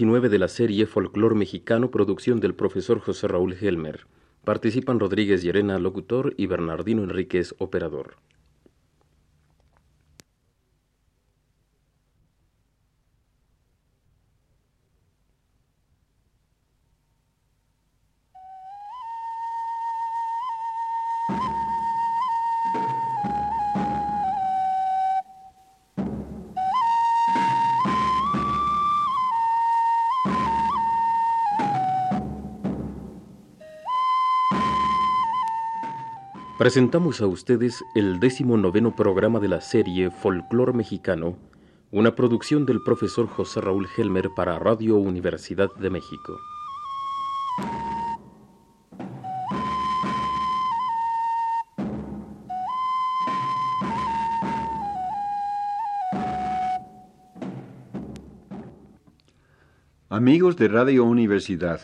19 de la serie Folclor Mexicano, producción del profesor José Raúl Helmer. Participan Rodríguez Llerena, locutor, y Bernardino Enríquez, operador. Presentamos a ustedes el décimo noveno programa de la serie Folclor Mexicano, una producción del profesor José Raúl Helmer para Radio Universidad de México. Amigos de Radio Universidad,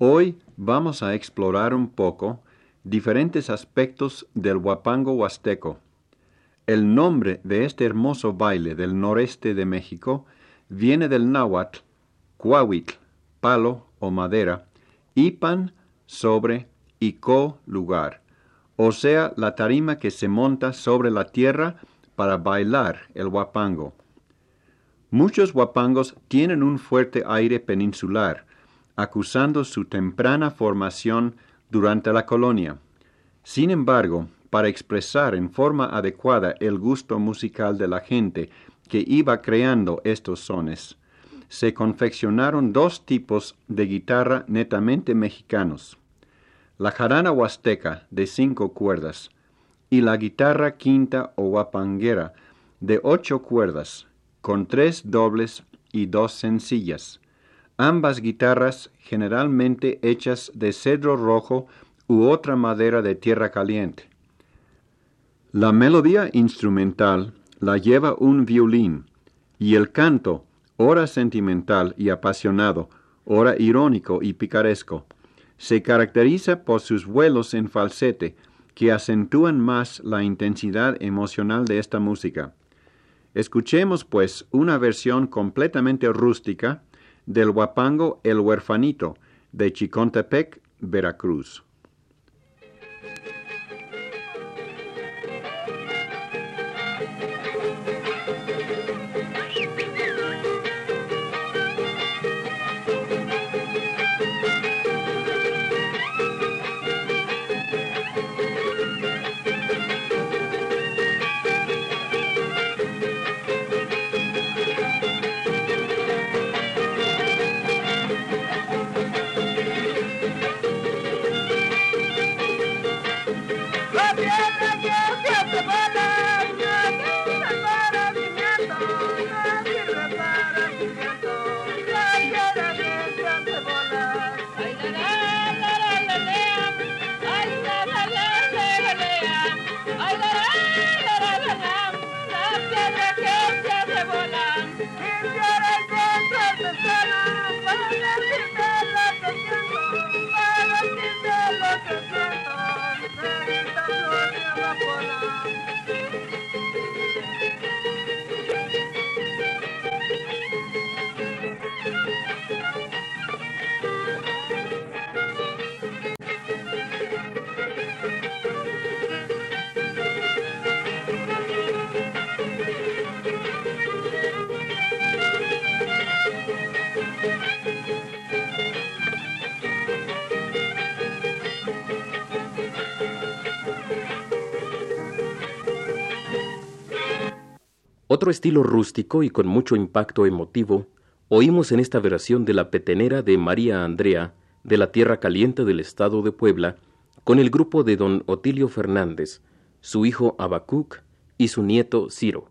hoy vamos a explorar un poco diferentes aspectos del huapango huasteco. El nombre de este hermoso baile del noreste de México viene del náhuatl, cuahuitl, palo o madera, ipan, sobre, y co, lugar, o sea, la tarima que se monta sobre la tierra para bailar el huapango. Muchos huapangos tienen un fuerte aire peninsular, acusando su temprana formación durante la colonia. Sin embargo, para expresar en forma adecuada el gusto musical de la gente que iba creando estos sones, se confeccionaron dos tipos de guitarra netamente mexicanos, la jarana huasteca de cinco cuerdas y la guitarra quinta o guapanguera de ocho cuerdas, con tres dobles y dos sencillas, ambas guitarras generalmente hechas de cedro rojo u otra madera de tierra caliente. La melodía instrumental la lleva un violín y el canto, ora sentimental y apasionado, ora irónico y picaresco, se caracteriza por sus vuelos en falsete que acentúan más la intensidad emocional de esta música. Escuchemos, pues, una versión completamente rústica del huapango El Huerfanito de Chicontepec, Veracruz. Otro estilo rústico y con mucho impacto emotivo oímos en esta versión de la petenera de María Andrea de la Tierra Caliente del Estado de Puebla con el grupo de don Otilio Fernández, su hijo Abacuc y su nieto Ciro.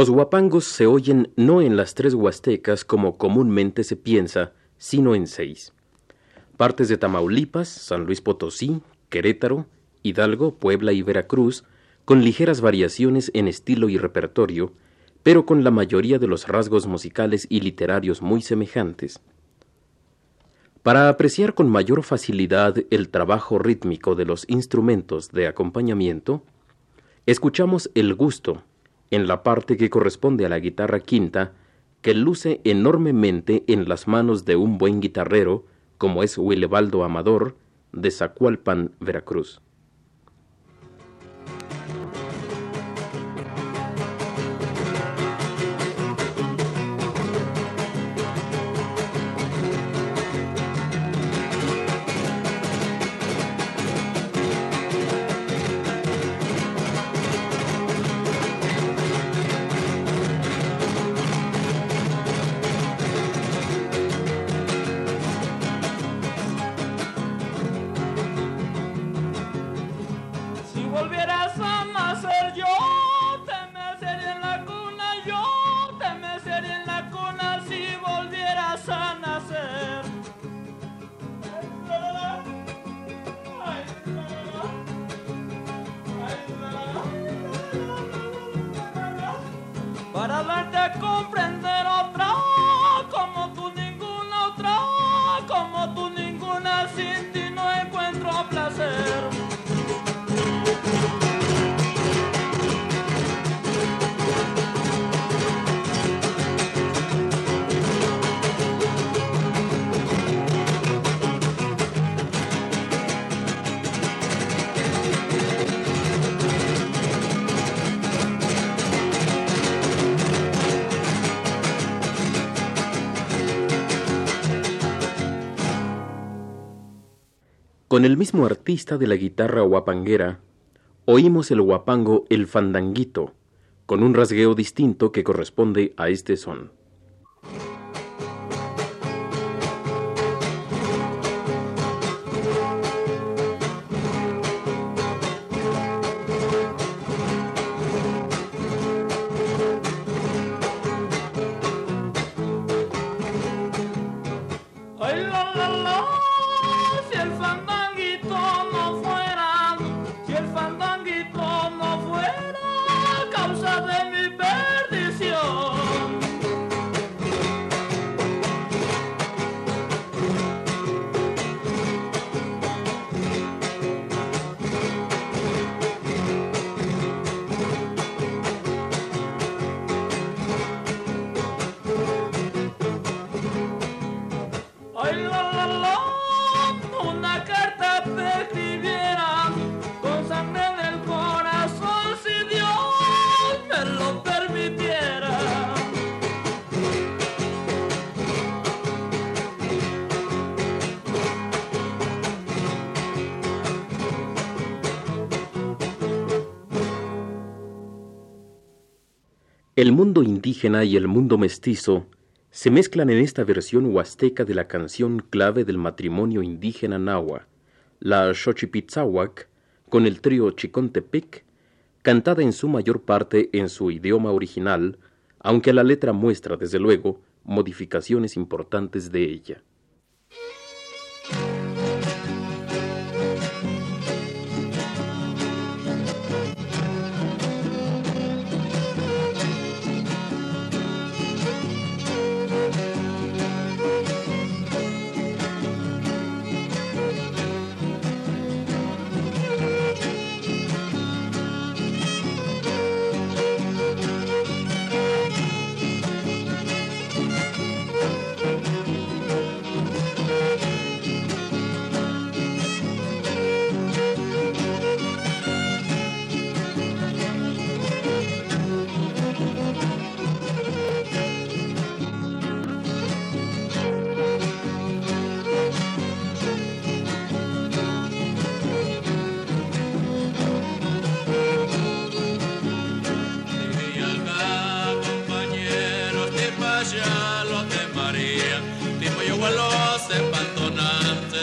Los huapangos se oyen no en las tres huastecas como comúnmente se piensa, sino en seis. Partes de Tamaulipas, San Luis Potosí, Querétaro, Hidalgo, Puebla y Veracruz, con ligeras variaciones en estilo y repertorio, pero con la mayoría de los rasgos musicales y literarios muy semejantes. Para apreciar con mayor facilidad el trabajo rítmico de los instrumentos de acompañamiento, escuchamos el gusto en la parte que corresponde a la guitarra quinta, que luce enormemente en las manos de un buen guitarrero, como es Willebaldo Amador, de Zacualpan, Veracruz. Para darte comprender Con el mismo artista de la guitarra guapanguera, oímos el guapango El Fandanguito, con un rasgueo distinto que corresponde a este son. El mundo indígena y el mundo mestizo se mezclan en esta versión huasteca de la canción clave del matrimonio indígena nahua, la Xochipitzahuac, con el trío Chicontepec, cantada en su mayor parte en su idioma original, aunque la letra muestra, desde luego, modificaciones importantes de ella.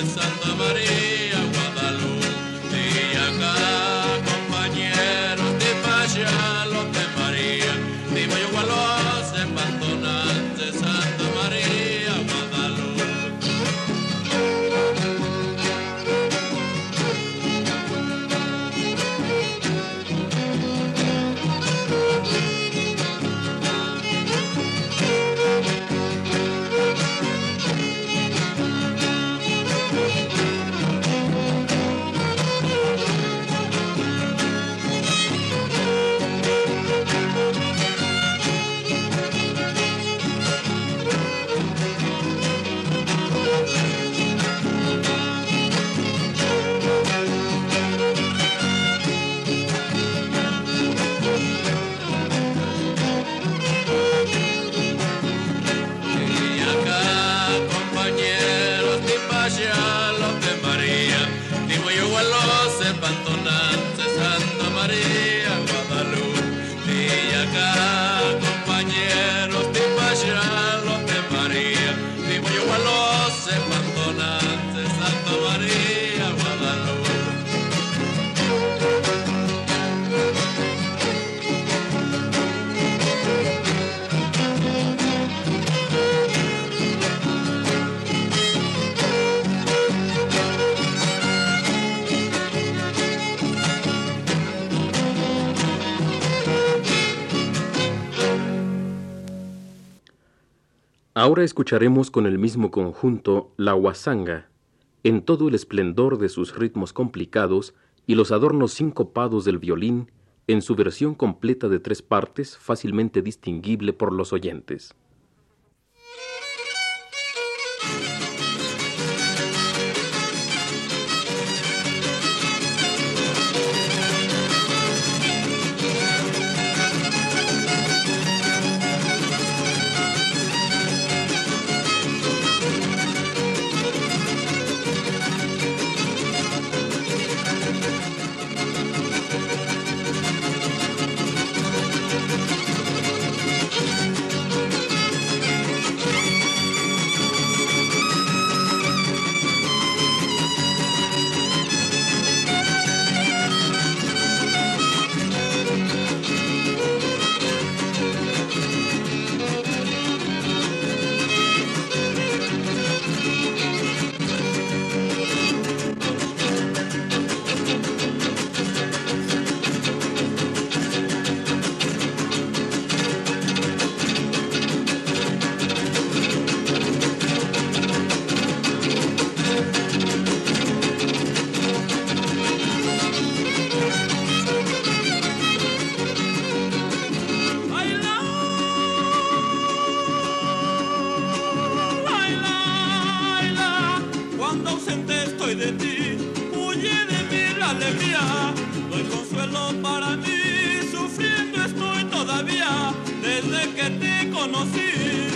Santa María Ahora escucharemos con el mismo conjunto la huasanga, en todo el esplendor de sus ritmos complicados y los adornos sincopados del violín, en su versión completa de tres partes fácilmente distinguible por los oyentes. de ti, huye de mí la alegría, no hay consuelo para mí, sufriendo estoy todavía, desde que te conocí.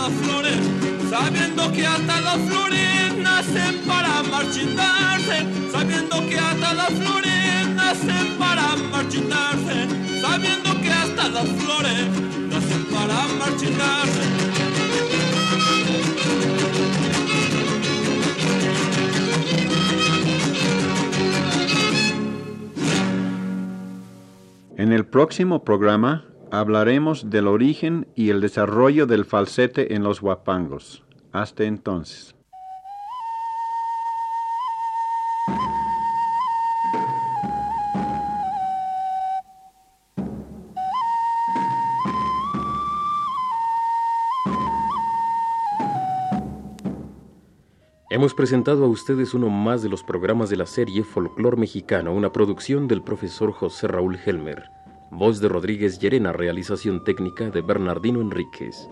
las flores, sabiendo que hasta las flores nacen para marchitarse, sabiendo que hasta las flores nacen para marchitarse, sabiendo que hasta las flores nacen para marchitarse. En el próximo programa hablaremos del origen y el desarrollo del falsete en los huapangos. Hasta entonces. Hemos presentado a ustedes uno más de los programas de la serie Folclor Mexicano, una producción del profesor José Raúl Helmer. Voz de Rodríguez Llerena, realización técnica de Bernardino Enríquez.